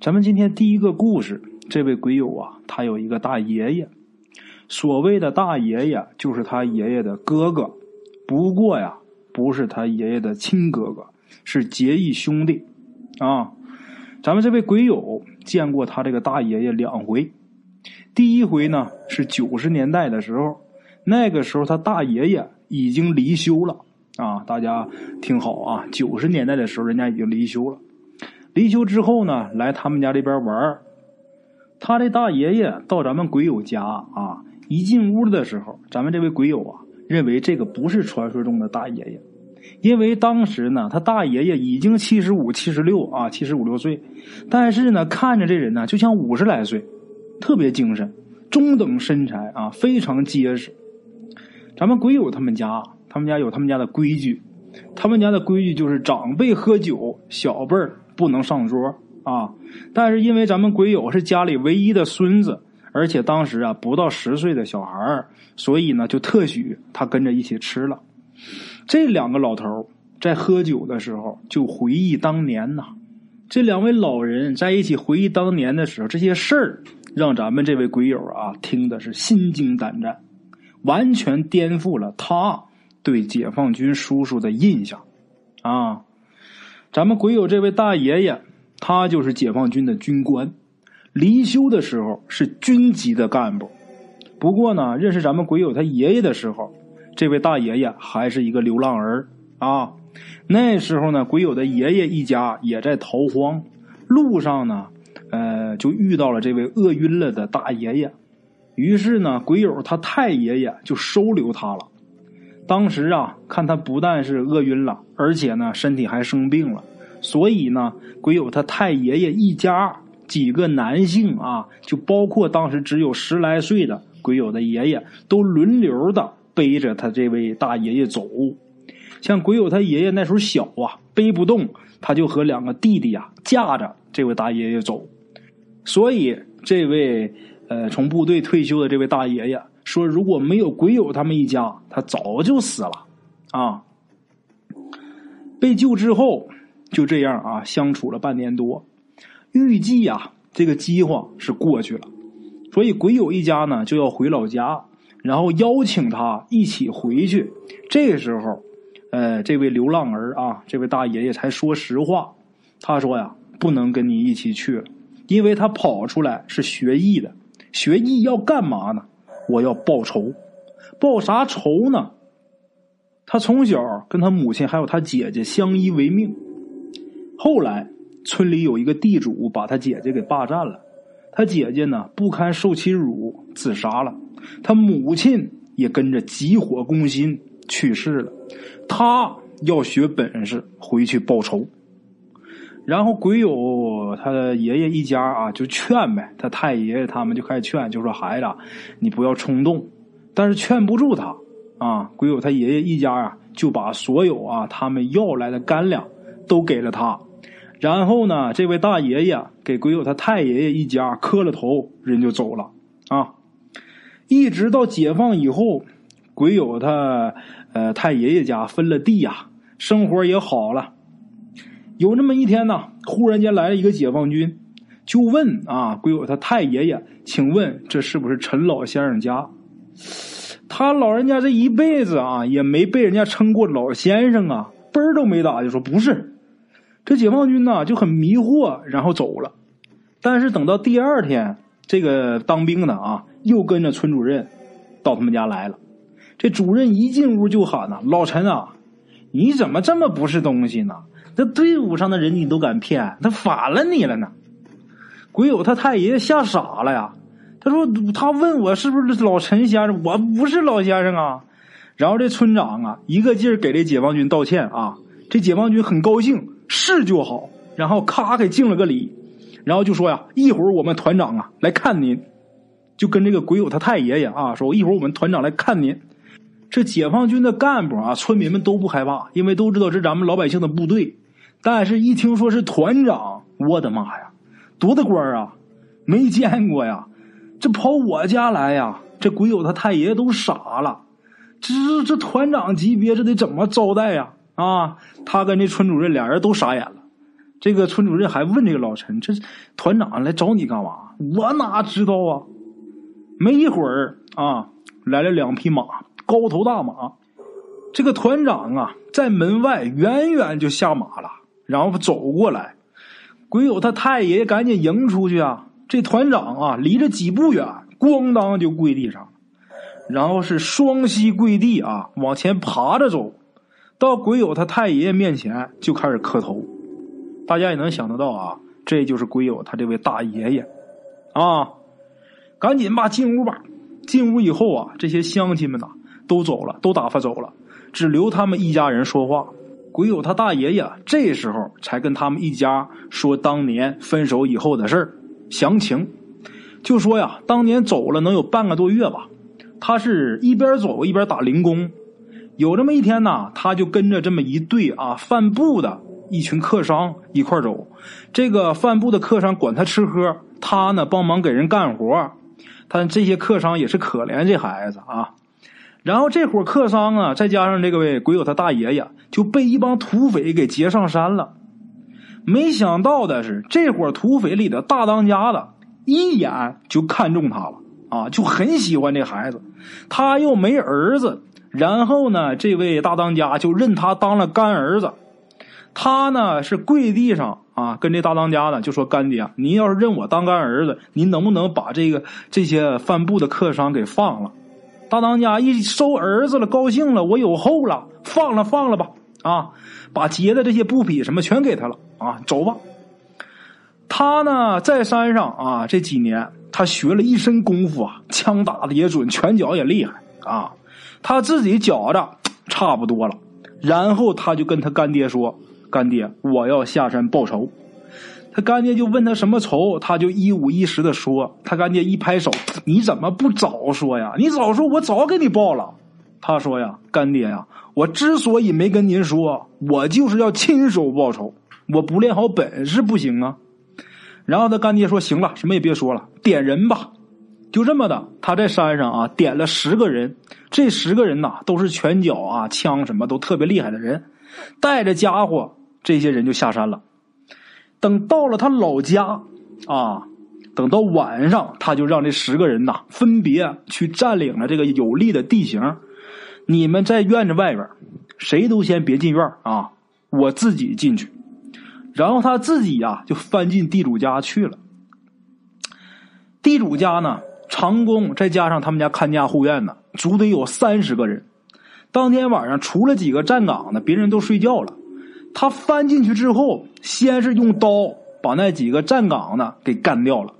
咱们今天第一个故事，这位鬼友啊，他有一个大爷爷。所谓的大爷爷，就是他爷爷的哥哥，不过呀，不是他爷爷的亲哥哥，是结义兄弟啊。咱们这位鬼友见过他这个大爷爷两回，第一回呢是九十年代的时候，那个时候他大爷爷已经离休了啊。大家听好啊，九十年代的时候人家已经离休了。离休之后呢，来他们家这边玩他的大爷爷到咱们鬼友家啊，一进屋的时候，咱们这位鬼友啊认为这个不是传说中的大爷爷。因为当时呢，他大爷爷已经七十五、七十六啊，七十五六岁，但是呢，看着这人呢，就像五十来岁，特别精神，中等身材啊，非常结实。咱们鬼友他们家，他们家有他们家的规矩，他们家的规矩就是长辈喝酒，小辈儿不能上桌啊。但是因为咱们鬼友是家里唯一的孙子，而且当时啊不到十岁的小孩，所以呢就特许他跟着一起吃了。这两个老头在喝酒的时候就回忆当年呐，这两位老人在一起回忆当年的时候，这些事儿让咱们这位鬼友啊听的是心惊胆战，完全颠覆了他对解放军叔叔的印象啊！咱们鬼友这位大爷爷，他就是解放军的军官，离休的时候是军级的干部。不过呢，认识咱们鬼友他爷爷的时候。这位大爷爷还是一个流浪儿啊！那时候呢，鬼友的爷爷一家也在逃荒，路上呢，呃，就遇到了这位饿晕了的大爷爷。于是呢，鬼友他太爷爷就收留他了。当时啊，看他不但是饿晕了，而且呢，身体还生病了，所以呢，鬼友他太爷爷一家几个男性啊，就包括当时只有十来岁的鬼友的爷爷，都轮流的。背着他这位大爷爷走，像鬼友他爷爷那时候小啊，背不动，他就和两个弟弟啊架着这位大爷爷走。所以这位呃从部队退休的这位大爷爷说，如果没有鬼友他们一家，他早就死了啊。被救之后，就这样啊相处了半年多，预计啊这个饥荒是过去了，所以鬼友一家呢就要回老家。然后邀请他一起回去。这时候，呃，这位流浪儿啊，这位大爷爷才说实话。他说呀，不能跟你一起去了，因为他跑出来是学艺的。学艺要干嘛呢？我要报仇。报啥仇呢？他从小跟他母亲还有他姐姐相依为命。后来村里有一个地主把他姐姐给霸占了，他姐姐呢不堪受其辱自杀了。他母亲也跟着急火攻心去世了，他要学本事回去报仇。然后鬼友他的爷爷一家啊就劝呗，他太爷爷他们就开始劝，就说孩子你不要冲动，但是劝不住他啊。鬼友他爷爷一家啊就把所有啊他们要来的干粮都给了他，然后呢这位大爷爷给鬼友他太爷爷一家磕了头，人就走了啊。一直到解放以后，鬼友他呃太爷爷家分了地呀，生活也好了。有那么一天呢，忽然间来了一个解放军，就问啊鬼友他太爷爷，请问这是不是陈老先生家？他老人家这一辈子啊，也没被人家称过老先生啊，嘣儿都没打就说不是。这解放军呢就很迷惑，然后走了。但是等到第二天，这个当兵的啊。又跟着村主任到他们家来了。这主任一进屋就喊呐：“老陈啊，你怎么这么不是东西呢？这队伍上的人你都敢骗，他反了你了呢！”鬼友他太爷爷吓傻了呀。他说：“他问我是不是老陈先生，我不是老先生啊。”然后这村长啊，一个劲儿给这解放军道歉啊。这解放军很高兴，是就好。然后咔给敬了个礼，然后就说呀：“一会儿我们团长啊来看您。”就跟这个鬼友他太爷爷啊说，一会儿我们团长来看您。这解放军的干部啊，村民们都不害怕，因为都知道这是咱们老百姓的部队。但是，一听说是团长，我的妈呀，多大官啊！没见过呀，这跑我家来呀！这鬼友他太爷爷都傻了，这这团长级别，这得怎么招待呀？啊，他跟这村主任俩人都傻眼了。这个村主任还问这个老陈：“这团长来找你干嘛？”我哪知道啊！没一会儿啊，来了两匹马，高头大马。这个团长啊，在门外远远就下马了，然后走过来。鬼友他太爷爷赶紧迎出去啊！这团长啊，离着几步远，咣当就跪地上，然后是双膝跪地啊，往前爬着走，到鬼友他太爷爷面前就开始磕头。大家也能想得到啊，这就是鬼友他这位大爷爷，啊，赶紧吧，进屋吧。进屋以后啊，这些乡亲们呐都走了，都打发走了，只留他们一家人说话。鬼友他大爷爷这时候才跟他们一家说当年分手以后的事儿详情，就说呀，当年走了能有半个多月吧，他是一边走一边打零工，有这么一天呢，他就跟着这么一对啊贩布的。一群客商一块走，这个贩布的客商管他吃喝，他呢帮忙给人干活。他这些客商也是可怜这孩子啊。然后这伙客商啊，再加上这个位鬼友他大爷爷，就被一帮土匪给劫上山了。没想到的是，这伙土匪里的大当家的一眼就看中他了啊，就很喜欢这孩子。他又没儿子，然后呢，这位大当家就认他当了干儿子。他呢是跪地上啊，跟这大当家呢就说：“干爹，您要是认我当干儿子，您能不能把这个这些贩布的客商给放了？”大当家一收儿子了，高兴了，我有后了，放了放了吧，啊，把劫的这些布匹什么全给他了啊，走吧。他呢在山上啊这几年，他学了一身功夫啊，枪打的也准，拳脚也厉害啊，他自己觉着差不多了，然后他就跟他干爹说。干爹，我要下山报仇。他干爹就问他什么仇，他就一五一十的说。他干爹一拍手：“你怎么不早说呀？你早说，我早给你报了。”他说：“呀，干爹呀，我之所以没跟您说，我就是要亲手报仇。我不练好本事不行啊。”然后他干爹说：“行了，什么也别说了，点人吧。”就这么的，他在山上啊点了十个人，这十个人呐都是拳脚啊、枪什么都特别厉害的人，带着家伙。这些人就下山了。等到了他老家啊，等到晚上，他就让这十个人呐分别去占领了这个有利的地形。你们在院子外边，谁都先别进院啊，我自己进去。然后他自己呀就翻进地主家去了。地主家呢，长工再加上他们家看家护院的，足得有三十个人。当天晚上，除了几个站岗的，别人都睡觉了。他翻进去之后，先是用刀把那几个站岗的给干掉了，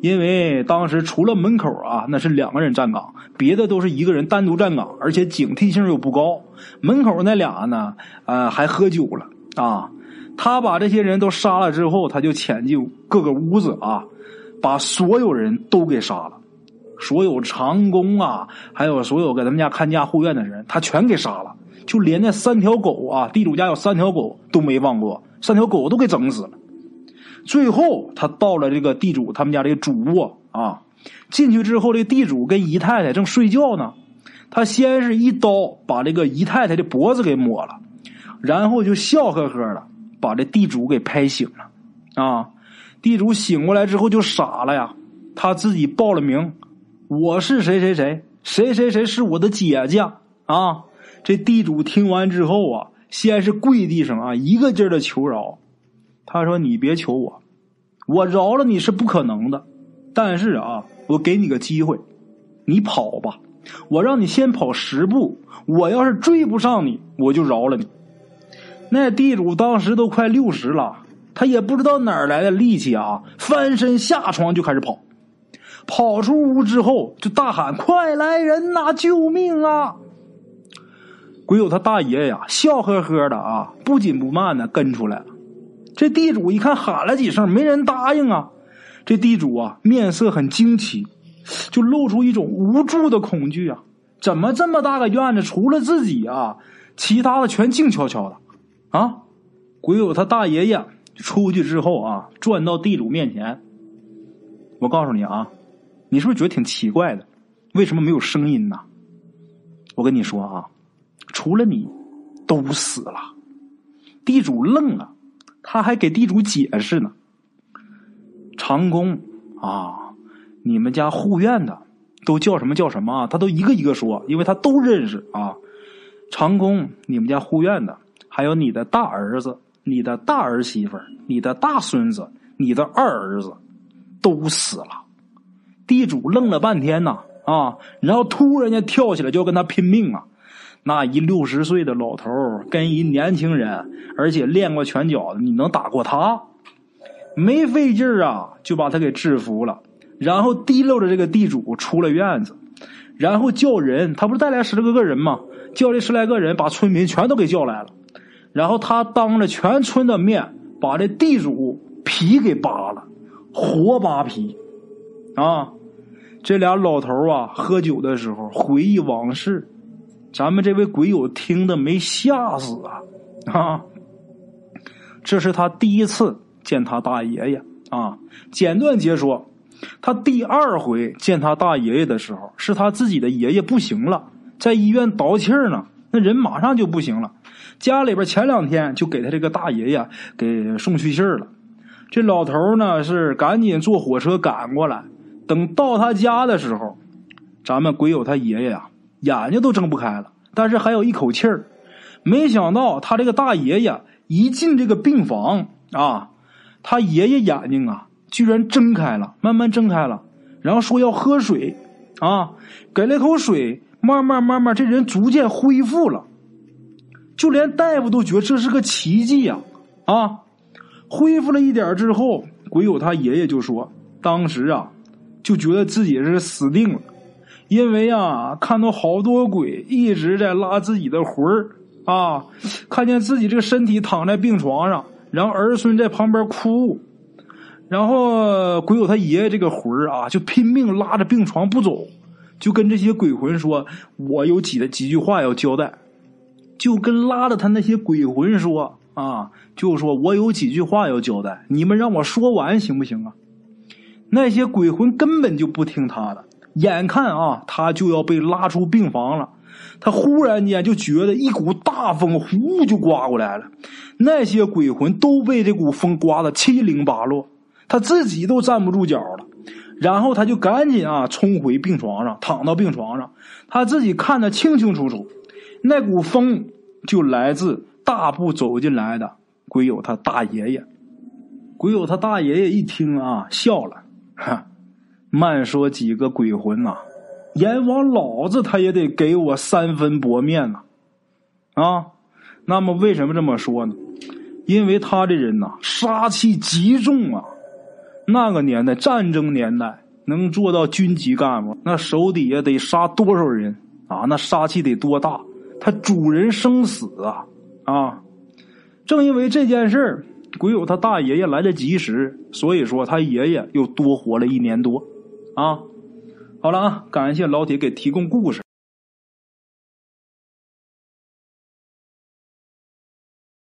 因为当时除了门口啊，那是两个人站岗，别的都是一个人单独站岗，而且警惕性又不高。门口那俩呢，呃，还喝酒了啊。他把这些人都杀了之后，他就潜进各个屋子啊，把所有人都给杀了，所有长工啊，还有所有给他们家看家护院的人，他全给杀了。就连那三条狗啊，地主家有三条狗都没放过，三条狗都给整死了。最后他到了这个地主他们家这个主卧啊，进去之后，这地主跟姨太太正睡觉呢。他先是一刀把这个姨太太的脖子给抹了，然后就笑呵呵的把这地主给拍醒了。啊，地主醒过来之后就傻了呀，他自己报了名，我是谁谁谁，谁谁谁是我的姐姐啊。这地主听完之后啊，先是跪地上啊，一个劲儿的求饶。他说：“你别求我，我饶了你是不可能的。但是啊，我给你个机会，你跑吧，我让你先跑十步。我要是追不上你，我就饶了你。”那地主当时都快六十了，他也不知道哪儿来的力气啊，翻身下床就开始跑。跑出屋之后，就大喊：“快来人呐！救命啊！”鬼友他大爷呀，笑呵呵的啊，不紧不慢的跟出来了。这地主一看喊了几声，没人答应啊。这地主啊，面色很惊奇，就露出一种无助的恐惧啊。怎么这么大个院子，除了自己啊，其他的全静悄悄的啊？鬼友他大爷爷出去之后啊，转到地主面前。我告诉你啊，你是不是觉得挺奇怪的？为什么没有声音呢？我跟你说啊。除了你，都死了。地主愣了，他还给地主解释呢。长工啊，你们家护院的都叫什么叫什么？他都一个一个说，因为他都认识啊。长工，你们家护院的，还有你的大儿子、你的大儿媳妇、你的大孙子、你的二儿子，都死了。地主愣了半天呐，啊，然后突然间跳起来就要跟他拼命啊！那一六十岁的老头跟一年轻人，而且练过拳脚的，你能打过他？没费劲儿啊，就把他给制服了，然后提溜着这个地主出了院子，然后叫人，他不是带来十来个人吗？叫这十来个人把村民全都给叫来了，然后他当着全村的面把这地主皮给扒了，活扒皮，啊！这俩老头啊，喝酒的时候回忆往事，咱们这位鬼友听的没吓死啊啊！这是他第一次见他大爷爷啊。简短截说，他第二回见他大爷爷的时候，是他自己的爷爷不行了，在医院倒气儿呢，那人马上就不行了。家里边前两天就给他这个大爷爷给送去信儿了。这老头呢是赶紧坐火车赶过来。等到他家的时候，咱们鬼友他爷爷呀，眼睛都睁不开了，但是还有一口气儿。没想到他这个大爷爷一进这个病房啊，他爷爷眼睛啊居然睁开了，慢慢睁开了，然后说要喝水啊，给了口水，慢慢慢慢，这人逐渐恢复了，就连大夫都觉得这是个奇迹呀啊！恢复了一点之后，鬼友他爷爷就说，当时啊。就觉得自己是死定了，因为啊，看到好多鬼一直在拉自己的魂儿啊，看见自己这个身体躺在病床上，然后儿孙在旁边哭，然后鬼友他爷爷这个魂儿啊，就拼命拉着病床不走，就跟这些鬼魂说：“我有几的几句话要交代。”就跟拉着他那些鬼魂说啊，就说我有几句话要交代，你们让我说完行不行啊？那些鬼魂根本就不听他的，眼看啊，他就要被拉出病房了。他忽然间就觉得一股大风呼就刮过来了，那些鬼魂都被这股风刮得七零八落，他自己都站不住脚了。然后他就赶紧啊冲回病床上，躺到病床上，他自己看得清清楚楚，那股风就来自大步走进来的鬼友他大爷爷。鬼友他大爷爷一听啊，笑了。哈，慢说几个鬼魂呐，阎王老子他也得给我三分薄面呐，啊，那么为什么这么说呢？因为他这人呐，杀气极重啊。那个年代，战争年代，能做到军级干部，那手底下得杀多少人啊？那杀气得多大？他主人生死啊啊！正因为这件事儿。鬼友他大爷爷来得及时，所以说他爷爷又多活了一年多，啊，好了啊，感谢老铁给提供故事。